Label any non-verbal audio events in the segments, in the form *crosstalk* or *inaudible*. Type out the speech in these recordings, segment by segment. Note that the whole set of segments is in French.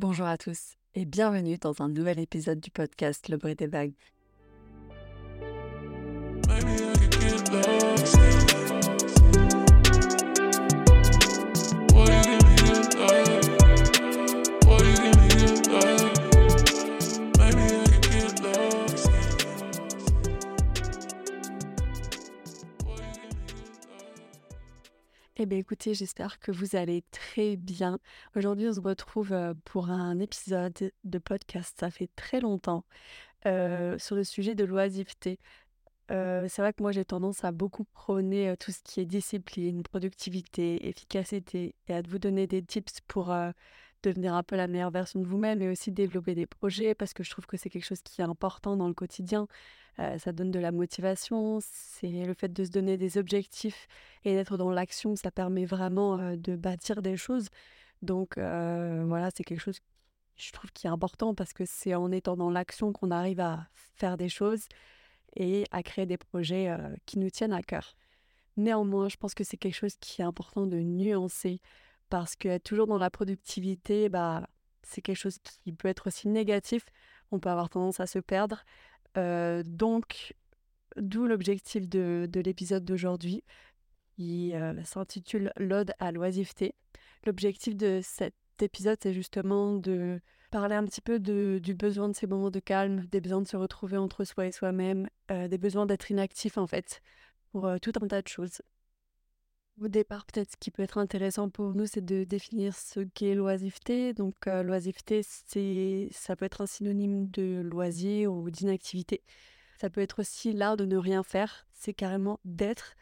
Bonjour à tous et bienvenue dans un nouvel épisode du podcast Le bruit des vagues. Eh bien écoutez, j'espère que vous allez très bien. Aujourd'hui, on se retrouve pour un épisode de podcast. Ça fait très longtemps sur le sujet de l'oisiveté. C'est vrai que moi, j'ai tendance à beaucoup prôner tout ce qui est discipline, productivité, efficacité et à vous donner des tips pour devenir un peu la meilleure version de vous-même et aussi développer des projets parce que je trouve que c'est quelque chose qui est important dans le quotidien. Euh, ça donne de la motivation, c'est le fait de se donner des objectifs et d'être dans l'action, ça permet vraiment euh, de bâtir des choses. Donc euh, voilà, c'est quelque chose je trouve qui est important parce que c'est en étant dans l'action qu'on arrive à faire des choses et à créer des projets qui nous tiennent à cœur. Néanmoins, je pense que c'est quelque chose qui est important de nuancer parce que toujours dans la productivité, bah, c'est quelque chose qui peut être aussi négatif. On peut avoir tendance à se perdre. Donc, d'où l'objectif de, de l'épisode d'aujourd'hui, qui s'intitule L'Ode à l'oisiveté. L'objectif de cet épisode, c'est justement de parler un petit peu du besoin de ces moments de calme, des besoins de se retrouver entre soi et soi-même, des besoins d'être inactif en fait, pour tout un tas de choses. Au départ, peut-être ce qui peut être intéressant pour nous, c'est de définir ce qu'est l'oisiveté. Donc, euh, l'oisiveté, c'est, ça peut être un synonyme de loisir ou d'inactivité. Ça peut être aussi l'art de ne rien faire. C'est carrément d'être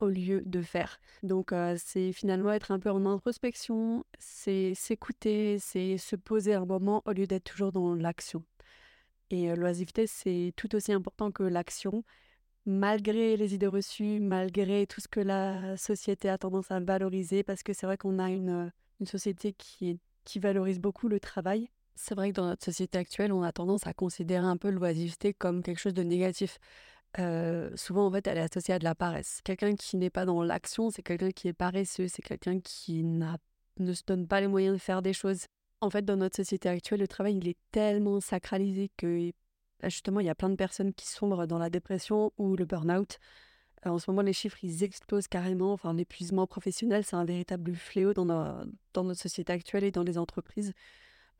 au lieu de faire. Donc, euh, c'est finalement être un peu en introspection, c'est s'écouter, c'est se poser un moment au lieu d'être toujours dans l'action. Et euh, l'oisiveté, c'est tout aussi important que l'action malgré les idées reçues, malgré tout ce que la société a tendance à valoriser, parce que c'est vrai qu'on a une, une société qui, valorise beaucoup le travail. C'est vrai que dans notre société actuelle, on a tendance à considérer un peu l'oisiveté comme quelque chose de négatif. Euh, souvent, en fait, elle est associée à de la paresse. Quelqu'un qui n'est pas dans l'action, c'est quelqu'un qui est paresseux, c'est quelqu'un qui ne se donne pas les moyens de faire des choses. En fait, dans notre société actuelle, le travail, il est tellement sacralisé que justement, il y a plein de personnes qui sombrent dans la dépression ou le burn-out. Euh, en ce moment, les chiffres, ils explosent carrément. Enfin, l'épuisement professionnel, c'est un véritable fléau dans, dans notre société actuelle et dans les entreprises.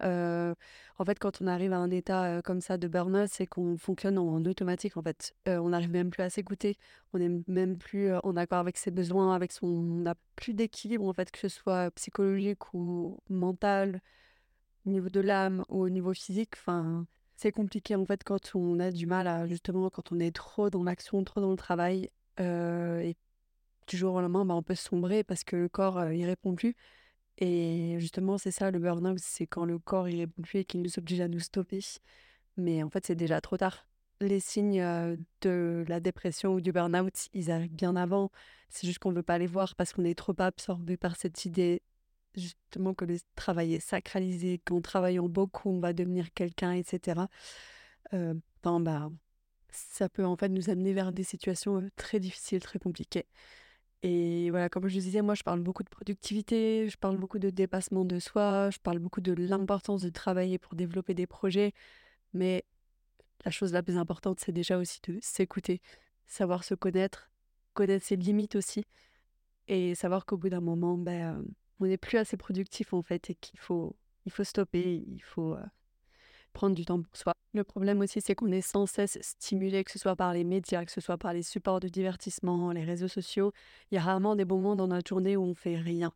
Euh, en fait, quand on arrive à un état euh, comme ça de burn-out, c'est qu'on fonctionne en, automatique. En fait, on n'arrive même plus à s'écouter. On n'est même plus en accord avec ses besoins, avec son. On n'a plus d'équilibre en fait, que ce soit psychologique ou mental, au niveau de l'âme ou au niveau physique. Enfin, c'est compliqué en fait quand on a du mal à justement quand on est trop dans l'action, trop dans le travail et du jour au lendemain bah, on peut sombrer parce que le corps euh, il répond plus. Et justement c'est ça le burn-out c'est quand le corps il répond plus et qu'il nous oblige à nous stopper. Mais en fait c'est déjà trop tard. Les signes de la dépression ou du burn-out ils arrivent bien avant. C'est juste qu'on ne veut pas les voir parce qu'on est trop absorbé par cette idée justement que le travail est sacralisé, qu'en travaillant beaucoup, on va devenir quelqu'un, etc. Euh, bah, ça peut en fait nous amener vers des situations euh, très difficiles, très compliquées. Et voilà, comme je disais, moi je parle beaucoup de productivité, je parle beaucoup de dépassement de soi, je parle beaucoup de l'importance de travailler pour développer des projets, mais la chose la plus importante, c'est déjà aussi de s'écouter, savoir se connaître, connaître ses limites aussi, et savoir qu'au bout d'un moment, ben, on n'est plus assez productif en fait et qu'il faut, il faut stopper, il faut euh, prendre du temps pour soi. Le problème aussi, c'est qu'on est sans cesse stimulé, que ce soit par les médias, que ce soit par les supports de divertissement, les réseaux sociaux. Il y a rarement des moments dans notre journée où on fait rien.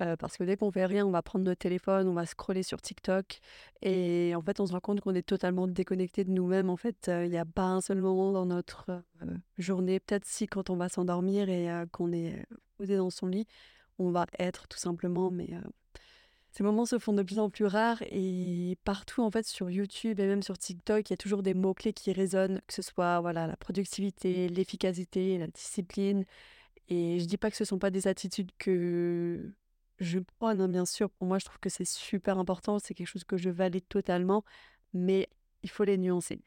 Euh, parce que dès qu'on fait rien, on va prendre notre téléphone, on va scroller sur TikTok et en fait, on se rend compte qu'on est totalement déconnecté de nous-mêmes. En fait, euh, il n'y a pas un seul moment dans notre journée, peut-être si quand on va s'endormir et qu'on est posé dans son lit, on va être tout simplement. Mais euh, ces moments se font de plus en plus rares et partout en fait sur YouTube et même sur TikTok, il y a toujours des mots-clés qui résonnent, que ce soit voilà la productivité, l'efficacité, la discipline. Et je dis pas que ce sont pas des attitudes que je prône, hein, bien sûr. Pour moi, je trouve que c'est super important, c'est quelque chose que je valide totalement, mais il faut les nuancer.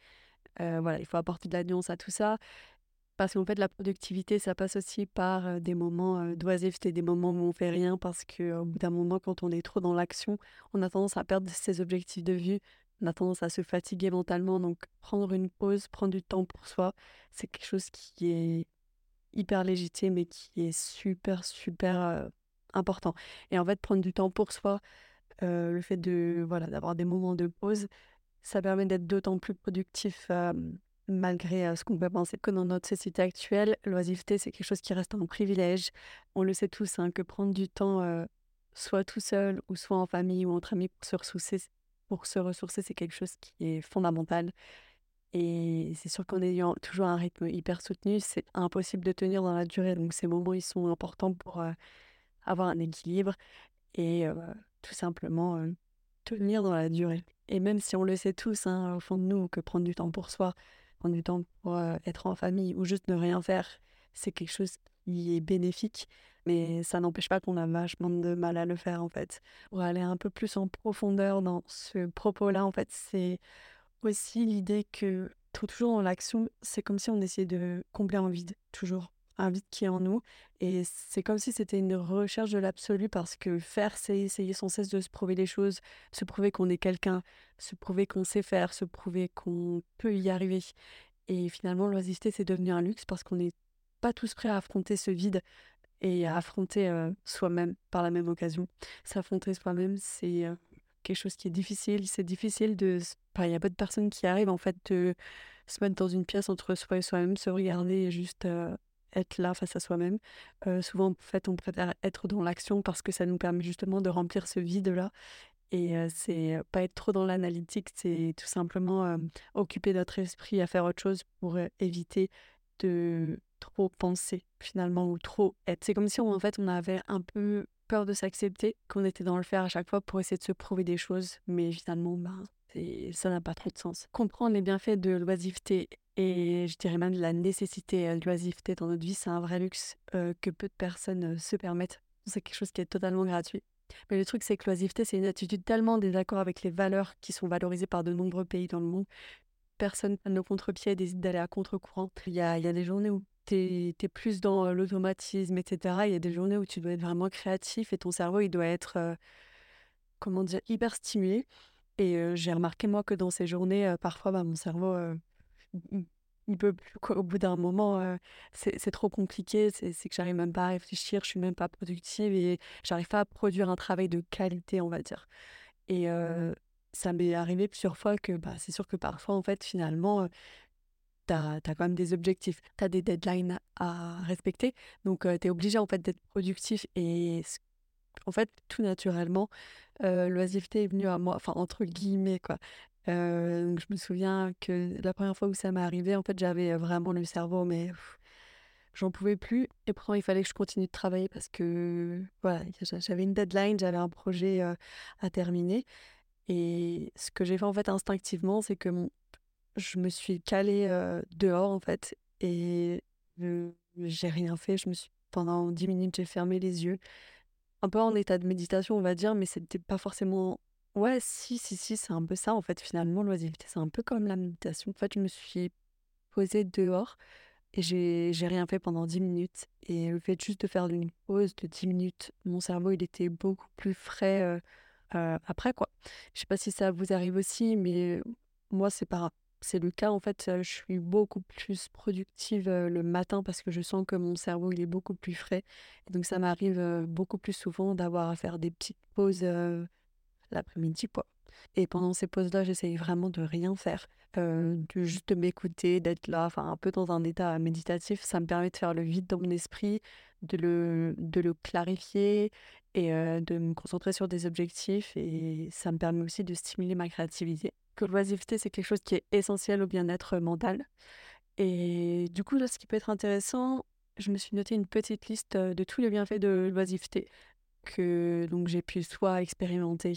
Euh, voilà, il faut apporter de la nuance à tout ça Parce qu'en fait, la productivité, ça passe aussi par des moments d'oisiveté, des moments où on fait rien, parce qu'au bout d'un moment, quand on est trop dans l'action, on a tendance à perdre ses objectifs de vue, on a tendance à se fatiguer mentalement. Donc, prendre une pause, prendre du temps pour soi, c'est quelque chose qui est hyper légitime et qui est super, super important. Et en fait, prendre du temps pour soi, le fait de voilà d'avoir des moments de pause, ça permet d'être d'autant plus productif malgré ce qu'on peut penser que dans notre société actuelle, l'oisiveté, c'est quelque chose qui reste un privilège. On le sait tous, hein, que prendre du temps, soit tout seul ou soit en famille ou entre amis pour se ressourcer, pour se ressourcer, c'est quelque chose qui est fondamental. Et c'est sûr qu'en ayant toujours un rythme hyper soutenu, c'est impossible de tenir dans la durée. Donc ces moments, ils sont importants pour avoir un équilibre et tout simplement tenir dans la durée. Et même si on le sait tous, hein, au fond de nous, que prendre du temps pour soi, prendre du temps pour être en famille ou juste ne rien faire, c'est quelque chose qui est bénéfique. Mais ça n'empêche pas qu'on a vachement de mal à le faire en fait. Pour aller un peu plus en profondeur dans ce propos-là, en fait, c'est aussi l'idée que toujours dans l'action, c'est comme si on essayait de combler un vide, toujours un vide qui est en nous. Et c'est comme si c'était une recherche de l'absolu parce que faire, c'est essayer sans cesse de se prouver les choses, se prouver qu'on est quelqu'un, se prouver qu'on sait faire, se prouver qu'on peut y arriver. Et finalement, l'oisiveté, c'est devenu un luxe parce qu'on n'est pas tous prêts à affronter ce vide et à affronter soi-même par la même occasion. S'affronter soi-même, c'est quelque chose qui est difficile. C'est difficile de. Il y a pas de personnes qui arrivent en fait de se mettre dans une pièce entre soi et soi-même, se regarder et juste être là face à soi-même. souvent, en fait, on préfère être dans l'action parce que ça nous permet justement de remplir ce vide-là. Et c'est pas être trop dans l'analytique, c'est tout simplement occuper notre esprit à faire autre chose pour éviter de trop penser finalement ou trop être. C'est comme si en fait on avait un peu peur de s'accepter, qu'on était dans le faire à chaque fois pour essayer de se prouver des choses, mais finalement, ben, ça n'a pas trop de sens. Comprendre les bienfaits de l'oisiveté et je dirais même la nécessité de l'oisiveté dans notre vie, c'est un vrai luxe que peu de personnes se permettent. C'est quelque chose qui est totalement gratuit. Mais le truc, c'est que l'oisiveté, c'est une attitude tellement désaccord avec les valeurs qui sont valorisées par de nombreux pays dans le monde. Personne ne nos contre-pieds décide d'aller à contre-courant. Il y a, il y a des journées où tu es, plus dans l'automatisme, etc. Il y a des journées où tu dois être vraiment créatif et ton cerveau, il doit être, comment dire, hyper stimulé. Et j'ai remarqué, moi, que dans ces journées, parfois, bah, mon cerveau, il, peut plus. Au bout d'un moment, c'est trop compliqué. C'est que j'arrive même pas à réfléchir, je suis même pas productive et j'arrive pas à produire un travail de qualité, on va dire. Et ça m'est arrivé plusieurs fois que bah, c'est sûr que parfois, en fait, finalement, tu as, quand même des objectifs, tu as des deadlines à respecter. Donc, tu es obligé en fait d'être productif. Et en fait, tout naturellement, l'oisiveté est venue à moi, enfin, entre guillemets, quoi. je me souviens que la première fois où ça m'est arrivé, en fait, j'avais vraiment le cerveau, mais j'en pouvais plus. Et pourtant, il fallait que je continue de travailler parce que voilà, j'avais une deadline, j'avais un projet à terminer. Et ce que j'ai fait en fait instinctivement, c'est que je me suis calée dehors en fait et j'ai rien fait. Je me suis pendant 10 minutes, j'ai fermé les yeux. Un peu en état de méditation, on va dire, mais c'était pas forcément. Ouais, si, si, si, c'est un peu ça en fait. Finalement, l'oisiveté, c'est un peu comme la méditation. En fait, je me suis posée dehors et j'ai j'ai rien fait pendant 10 minutes. Et le fait juste de faire une pause de 10 minutes, mon cerveau, il était beaucoup plus frais après, quoi. Je sais pas si ça vous arrive aussi, mais moi, c'est pas c'est le cas en fait, je suis beaucoup plus productive le matin parce que je sens que mon cerveau il est beaucoup plus frais. Et donc ça m'arrive beaucoup plus souvent d'avoir à faire des petites pauses l'après-midi. Et pendant ces pauses-là, j'essaye vraiment de rien faire, de juste m'écouter, d'être là, enfin un peu dans un état méditatif. Ça me permet de faire le vide dans mon esprit, de le, de le clarifier et de me concentrer sur des objectifs. Et ça me permet aussi de stimuler ma créativité que l'oisiveté, c'est quelque chose qui est essentiel au bien-être mental. Et du coup, là, ce qui peut être intéressant, je me suis noté une petite liste de tous les bienfaits de l'oisiveté que donc j'ai pu soit expérimenter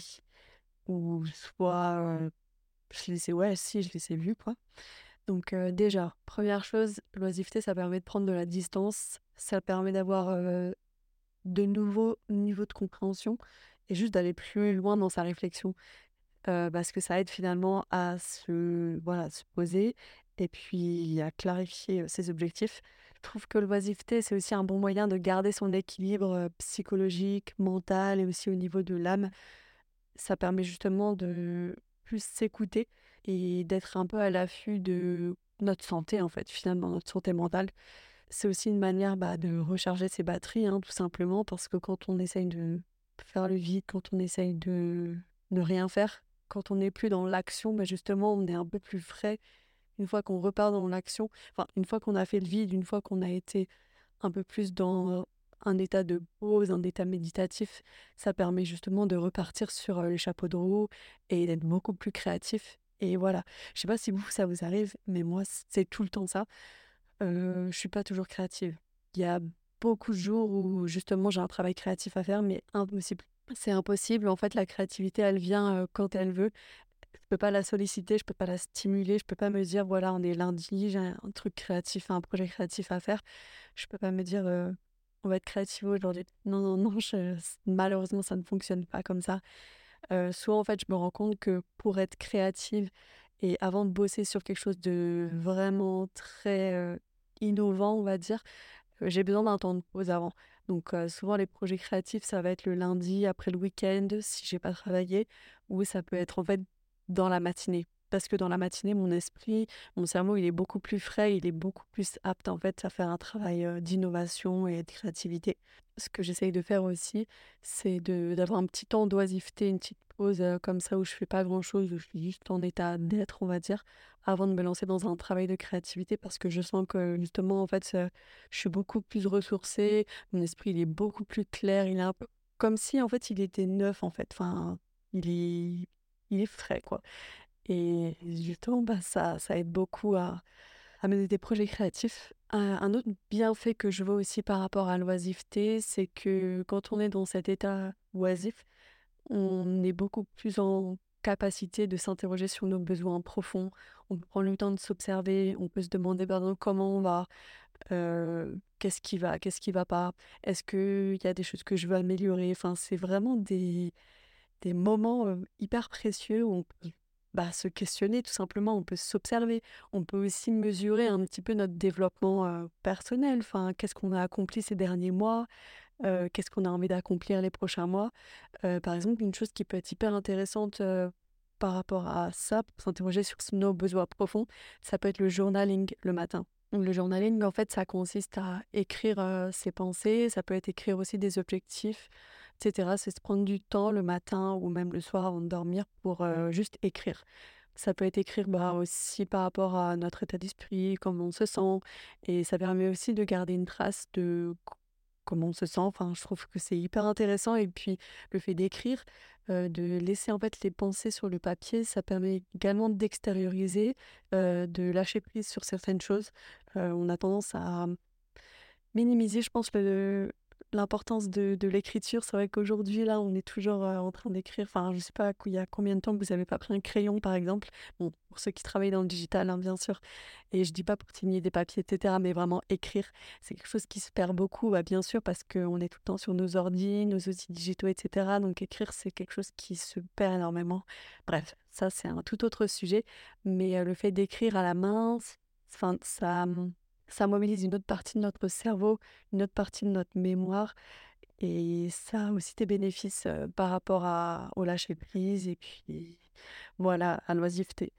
ou soit je les ai ouais si je les ai vus quoi donc déjà première chose l'oisiveté ça permet de prendre de la distance ça permet d'avoir de nouveaux niveaux de compréhension et juste d'aller plus loin dans sa réflexion parce que ça aide finalement à se, voilà, se poser et puis à clarifier ses objectifs. Je trouve que l'oisiveté, c'est aussi un bon moyen de garder son équilibre psychologique, mental et aussi au niveau de l'âme. Ça permet justement de plus s'écouter et d'être un peu à l'affût de notre santé, en fait, finalement, notre santé mentale. C'est aussi une manière bah, de recharger ses batteries, hein, tout simplement, parce que quand on essaye de faire le vide, quand on essaye de ne rien faire, quand on n'est plus dans l'action, bah, justement, on est un peu plus frais. Une fois qu'on repart dans l'action, enfin, une fois qu'on a fait le vide, une fois qu'on a été un peu plus dans un état de pause, un état méditatif, ça permet justement de repartir sur les chapeaux de roue et d'être beaucoup plus créatif. Et voilà, je sais pas si vous, ça vous arrive, mais moi, c'est tout le temps ça. Je suis pas toujours créative. Il y a beaucoup de jours où justement j'ai un travail créatif à faire, mais impossible. C'est impossible. En fait, la créativité, elle vient quand elle veut. Je peux pas la solliciter, je peux pas la stimuler, je peux pas me dire voilà, on est lundi, j'ai un truc créatif, un projet créatif à faire. Je peux pas me dire on va être créatif aujourd'hui. Non, non, non, malheureusement, ça ne fonctionne pas comme ça. soit en fait, je me rends compte que pour être créative et avant de bosser sur quelque chose de vraiment très innovant, on va dire, j'ai besoin d'un temps de pause avant. Donc souvent les projets créatifs, ça va être le lundi après le week-end si j'ai pas travaillé, ou ça peut être en fait dans la matinée. Parce que dans la matinée, mon esprit, mon cerveau, il est beaucoup plus frais, il est beaucoup plus apte en fait à faire un travail d'innovation et de créativité. Ce que j'essaye de faire aussi, c'est d'avoir un petit temps d'oisiveté, une petite pause comme ça où je fais pas grand-chose, où je suis juste en état d'être, on va dire, avant de me lancer dans un travail de créativité parce que je sens que justement, en fait, je suis beaucoup plus ressourcée, mon esprit, il est beaucoup plus clair, il est un peu comme si, en fait, il était neuf, en fait. Enfin, il est, il est frais, quoi. Et justement, bah, ça, ça aide beaucoup à, mener des projets créatifs. Un, autre bienfait que je vois aussi par rapport à l'oisiveté, c'est que quand on est dans cet état oisif, on est beaucoup plus en capacité de s'interroger sur nos besoins profonds. On prendre le temps de s'observer, on peut se demander pardon, comment on va, euh, qu'est-ce qui va, qu'est-ce qui va pas, est-ce qu'il y a des choses que je veux améliorer? Enfin, c'est vraiment des, des moments euh, hyper précieux où on peut bah, se questionner tout simplement, on peut s'observer, on peut aussi mesurer un petit peu notre développement personnel, enfin, qu'est-ce qu'on a accompli ces derniers mois, qu'est-ce qu'on a envie d'accomplir les prochains mois. Par exemple, une chose qui peut être hyper intéressante par rapport à ça, pour s'interroger sur nos besoins profonds, ça peut être le journaling le matin. Le journaling, en fait, ça consiste à écrire ses pensées, ça peut être écrire aussi des objectifs, etc. C'est se prendre du temps le matin ou même le soir avant de dormir pour juste écrire. Ça peut être écrire bah, aussi par rapport à notre état d'esprit, comment on se sent. Et ça permet aussi de garder une trace de comment on se sent. Enfin, je trouve que c'est hyper intéressant. Et puis, le fait d'écrire, de laisser en fait les pensées sur le papier, ça permet également d'extérioriser, de lâcher prise sur certaines choses. on a tendance à minimiser, je pense, le, l'importance de, de l'écriture. C'est vrai qu'aujourd'hui, là, on est toujours euh, en train d'écrire. Enfin, je sais pas il y a combien de temps que vous n'avez pas pris un crayon, par exemple. Bon, pour ceux qui travaillent dans le digital, hein, bien sûr. Et je dis pas pour signer des papiers, etc., mais vraiment écrire. C'est quelque chose qui se perd beaucoup, bah, bien sûr, parce qu'on est tout le temps sur nos ordi, nos outils digitaux, etc. Donc écrire, c'est quelque chose qui se perd énormément. Bref, ça, c'est un tout autre sujet. Mais euh, le fait d'écrire à la main, ça ça mobilise une autre partie de notre cerveau, une autre partie de notre mémoire. Et ça a aussi des bénéfices par rapport à, au lâcher prise et puis voilà, à l'oisiveté.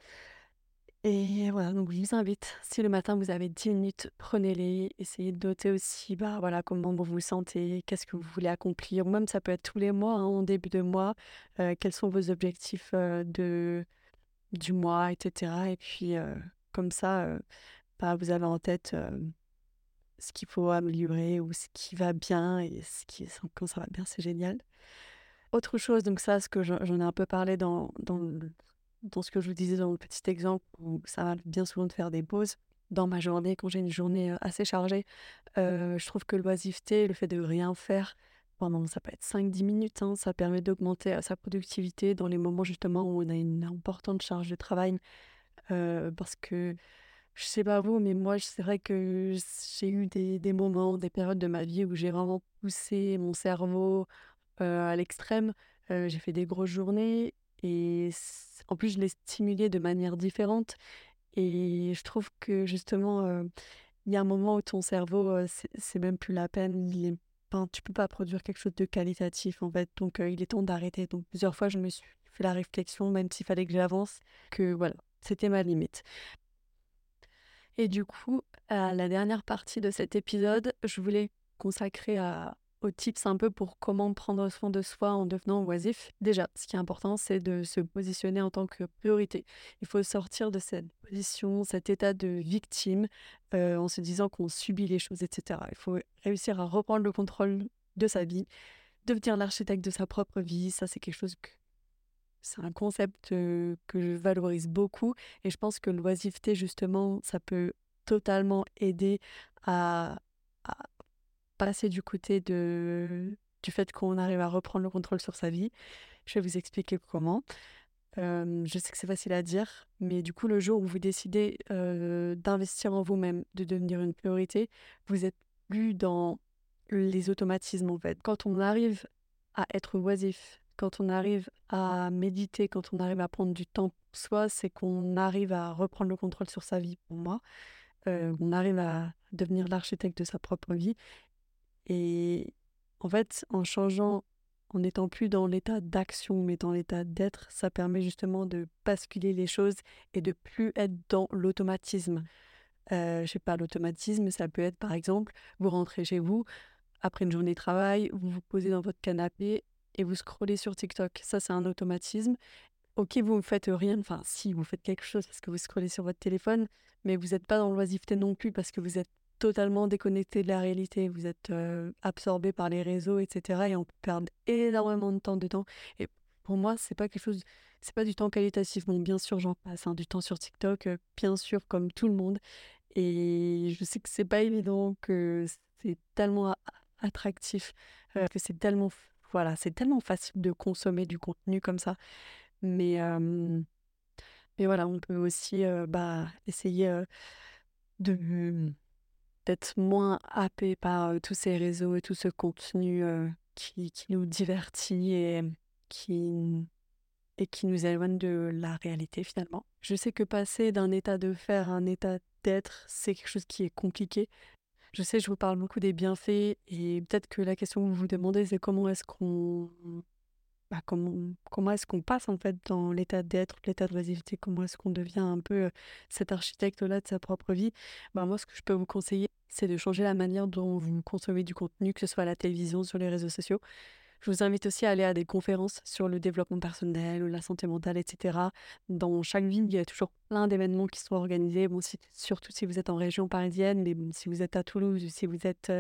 Et voilà, donc je vous invite, si le matin vous avez 10 minutes, prenez-les, essayez de noter aussi bah, voilà, comment vous vous sentez, qu'est-ce que vous voulez accomplir, ou même ça peut être tous les mois, hein, en début de mois, quels sont vos objectifs de, du mois, etc. Et puis comme ça, vous avez en tête ce qu'il faut améliorer ou ce qui va bien et ce qui quand ça va bien, c'est génial. Autre chose, donc ça, ce que j'en ai un peu parlé dans, dans, dans, ce que je vous disais dans le petit exemple où ça va bien souvent de faire des pauses dans ma journée, quand j'ai une journée assez chargée, je trouve que l'oisiveté, le fait de rien faire pendant, ça peut être 5-10 minutes, hein, ça permet d'augmenter sa productivité dans les moments justement où on a une importante charge de travail parce que je sais pas vous, mais moi, c'est vrai que j'ai eu des, des moments, des périodes de ma vie où j'ai vraiment poussé mon cerveau à l'extrême. j'ai fait des grosses journées et en plus, je l'ai stimulé de manière différente. Et je trouve que justement, il y a un moment où ton cerveau, c'est même plus la peine. Il est, tu peux pas produire quelque chose de qualitatif en fait. Donc il est temps d'arrêter. Donc plusieurs fois, je me suis fait la réflexion, même s'il fallait que j'avance, que voilà, c'était ma limite. Et du coup, à la dernière partie de cet épisode, je voulais consacrer aux tips un peu pour comment prendre soin de soi en devenant oisif. Déjà, ce qui est important, c'est de se positionner en tant que priorité. Il faut sortir de cette position, cet état de victime, euh, en se disant qu'on subit les choses, etc. Il faut réussir à reprendre le contrôle de sa vie, devenir l'architecte de sa propre vie. Ça, c'est quelque chose c'est un concept que je valorise beaucoup et je pense que l'oisiveté, justement, ça peut totalement aider à, passer du côté de, du fait qu'on arrive à reprendre le contrôle sur sa vie. Je vais vous expliquer comment. Je sais que c'est facile à dire, mais du coup, le jour où vous décidez d'investir en vous-même, de devenir une priorité, vous êtes plus dans les automatismes en fait. Quand on arrive à être oisif, quand on arrive à méditer, quand on arrive à prendre du temps pour soi, c'est qu'on arrive à reprendre le contrôle sur sa vie, pour moi. Euh, on arrive à devenir l'architecte de sa propre vie. Et en fait, en changeant, en n'étant plus dans l'état d'action, mais dans l'état d'être, ça permet justement de basculer les choses et de plus être dans l'automatisme. Euh, je sais pas, l'automatisme, ça peut être par exemple, vous rentrez chez vous, après une journée de travail, vous vous posez dans votre canapé et vous scrollez sur TikTok. Ça, c'est un automatisme. Ok, vous ne faites rien, enfin si, vous faites quelque chose parce que vous scrollez sur votre téléphone, mais vous n'êtes pas dans l'oisiveté non plus parce que vous êtes totalement déconnecté de la réalité, vous êtes absorbé par les réseaux, etc. Et on peut perdre énormément de temps dedans. Et pour moi, c'est pas quelque chose, c'est pas du temps qualitatif. Bon, bien sûr, j'en passe hein, du temps sur TikTok, bien sûr, comme tout le monde. Et je sais que c'est pas évident, que c'est tellement attractif, que c'est tellement voilà, c'est tellement facile de consommer du contenu comme ça. Mais, mais voilà, on peut aussi bah, essayer de d'être moins happé par tous ces réseaux et tout ce contenu qui, qui nous divertit et qui, et qui nous éloigne de la réalité finalement. Je sais que passer d'un état de faire à un état d'être, c'est quelque chose qui est compliqué. Je sais, je vous parle beaucoup des bienfaits et peut-être que la question que vous vous demandez, c'est comment est-ce qu'on bah, comment, comment est-ce qu'on passe en fait dans l'état d'être, l'état de oisiveté, comment est-ce qu'on devient un peu cet architecte-là de sa propre vie? Bah, moi, ce que je peux vous conseiller, c'est de changer la manière dont vous consommez du contenu, que ce soit à la télévision, sur les réseaux sociaux. Je vous invite aussi à aller à des conférences sur le développement personnel ou la santé mentale, etc. Dans chaque ville, il y a toujours plein d'événements qui sont organisés. Bon, surtout si vous êtes en région parisienne, mais si vous êtes à Toulouse ou si vous êtes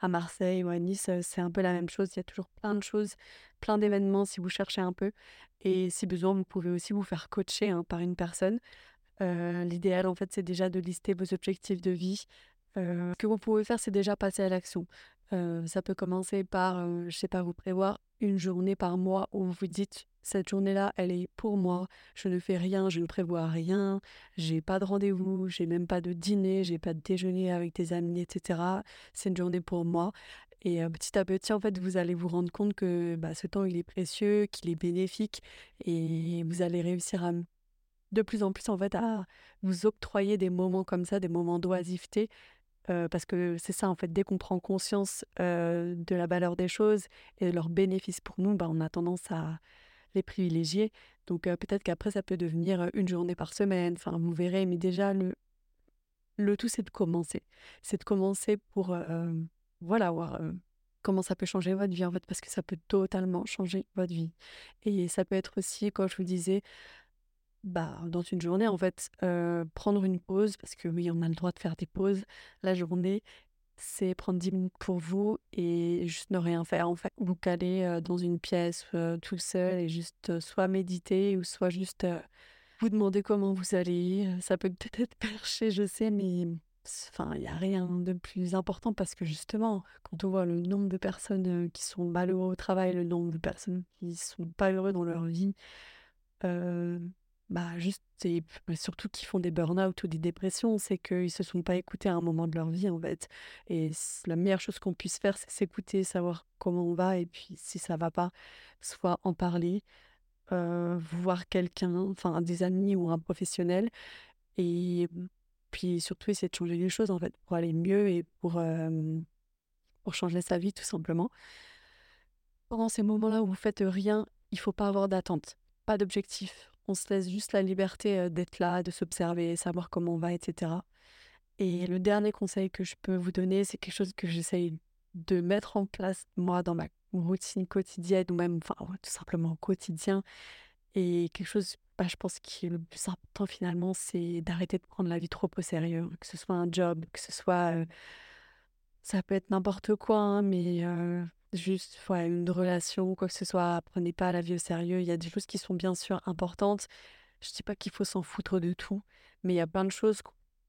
à Marseille ou à Nice, c'est un peu la même chose. Il y a toujours plein de choses, plein d'événements si vous cherchez un peu. Et si besoin, vous pouvez aussi vous faire coacher hein, par une personne. L'idéal, en fait, c'est déjà de lister vos objectifs de vie. Ce que vous pouvez faire, c'est déjà passer à l'action ça peut commencer par, je sais pas, vous prévoir une journée par mois où vous vous dites cette journée-là, elle est pour moi, je ne fais rien, je ne prévois rien, j'ai pas de rendez-vous, j'ai même pas de dîner, j'ai pas de déjeuner avec des amis, etc. C'est une journée pour moi. Et petit à petit, en fait, vous allez vous rendre compte que bah, ce temps, il est précieux, qu'il est bénéfique, et vous allez réussir à de plus en plus, en fait, à vous octroyer des moments comme ça, des moments d'oisiveté, parce que c'est ça, en fait, dès qu'on prend conscience de la valeur des choses et de leurs bénéfices pour nous, bah, on a tendance à les privilégier. Donc peut-être qu'après, ça peut devenir une journée par semaine, enfin, vous verrez, mais déjà, le, le tout, c'est de commencer. C'est de commencer pour, voilà, voir comment ça peut changer votre vie, en fait, parce que ça peut totalement changer votre vie. Et ça peut être aussi, quand je vous disais, bah, dans une journée, en fait, prendre une pause, parce que oui, on a le droit de faire des pauses. La journée, c'est prendre 10 minutes pour vous et juste ne rien faire. En fait, vous caler dans une pièce tout seul et juste soit méditer ou soit juste vous demander comment vous allez. Ça peut *laughs* peut-être être perché, je sais, mais enfin, il n'y a rien de plus important parce que justement, quand on voit le nombre de personnes qui sont malheureux au travail, le nombre de personnes qui sont pas heureux dans leur vie, bah, juste et surtout qui font des burn-out ou des dépressions, c'est qu'ils se sont pas écoutés à un moment de leur vie, en fait. Et la meilleure chose qu'on puisse faire, c'est s'écouter, savoir comment on va et puis si ça va pas, soit en parler, voir quelqu'un, enfin des amis ou un professionnel Et puis surtout, essayer de changer les choses, en fait, pour aller mieux et pour, pour changer sa vie, tout simplement. Pendant ces moments-là où vous faites rien, il faut pas avoir d'attente, pas d'objectif. On se laisse juste la liberté d'être là, de s'observer, savoir comment on va, etc. Et le dernier conseil que je peux vous donner, c'est quelque chose que j'essaye de mettre en place, moi, dans ma routine quotidienne, ou même, enfin, tout simplement au quotidien. Et quelque chose, bah, je pense, qui est le plus important finalement, c'est d'arrêter de prendre la vie trop au sérieux. Que ce soit un job, que ce soit. ça peut être n'importe quoi, hein, mais juste une relation, quoi que ce soit. Prenez pas la vie au sérieux. Il y a des choses qui sont bien sûr importantes. Je dis pas qu'il faut s'en foutre de tout, mais il y a plein de choses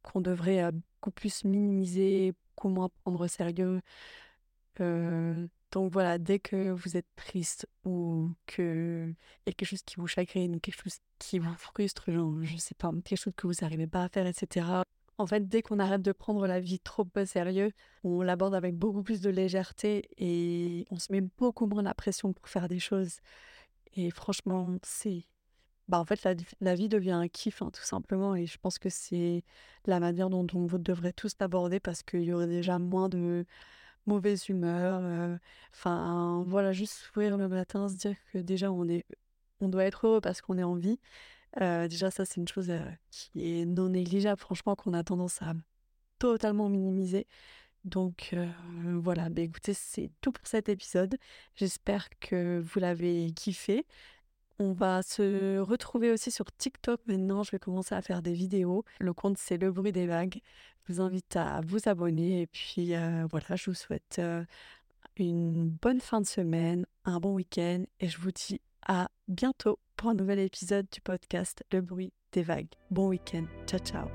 qu'on devrait beaucoup plus minimiser, beaucoup moins prendre au sérieux. donc voilà, dès que vous êtes triste ou que y a quelque chose qui vous chagrine ou quelque chose qui vous frustre, genre, je sais pas, quelque chose que vous n'arrivez pas à faire, etc. En fait, dès qu'on arrête de prendre la vie trop au sérieux, on l'aborde avec beaucoup plus de légèreté et on se met beaucoup moins la pression pour faire des choses. Et franchement, c'est bah, en fait, la, vie devient un kiff, hein, tout simplement. Et je pense que c'est la manière dont on devrait tous l'aborder parce qu'il y aurait déjà moins de mauvaise humeur. Euh, enfin, voilà, juste sourire le matin, se dire que déjà on est, on doit être heureux parce qu'on est en vie. Euh, déjà, ça, c'est une chose euh, qui est non négligeable, franchement, qu'on a tendance à totalement minimiser. Donc voilà, bah, écoutez, c'est tout pour cet épisode. J'espère que vous l'avez kiffé. On va se retrouver aussi sur TikTok maintenant. Je vais commencer à faire des vidéos. Le compte, c'est Le Bruit des Vagues. Je vous invite à vous abonner. Et puis euh, voilà, je vous souhaite euh, une bonne fin de semaine, un bon week-end. Et je vous dis à bientôt pour un nouvel épisode du podcast Le Bruit des Vagues. Bon week-end. Ciao, ciao.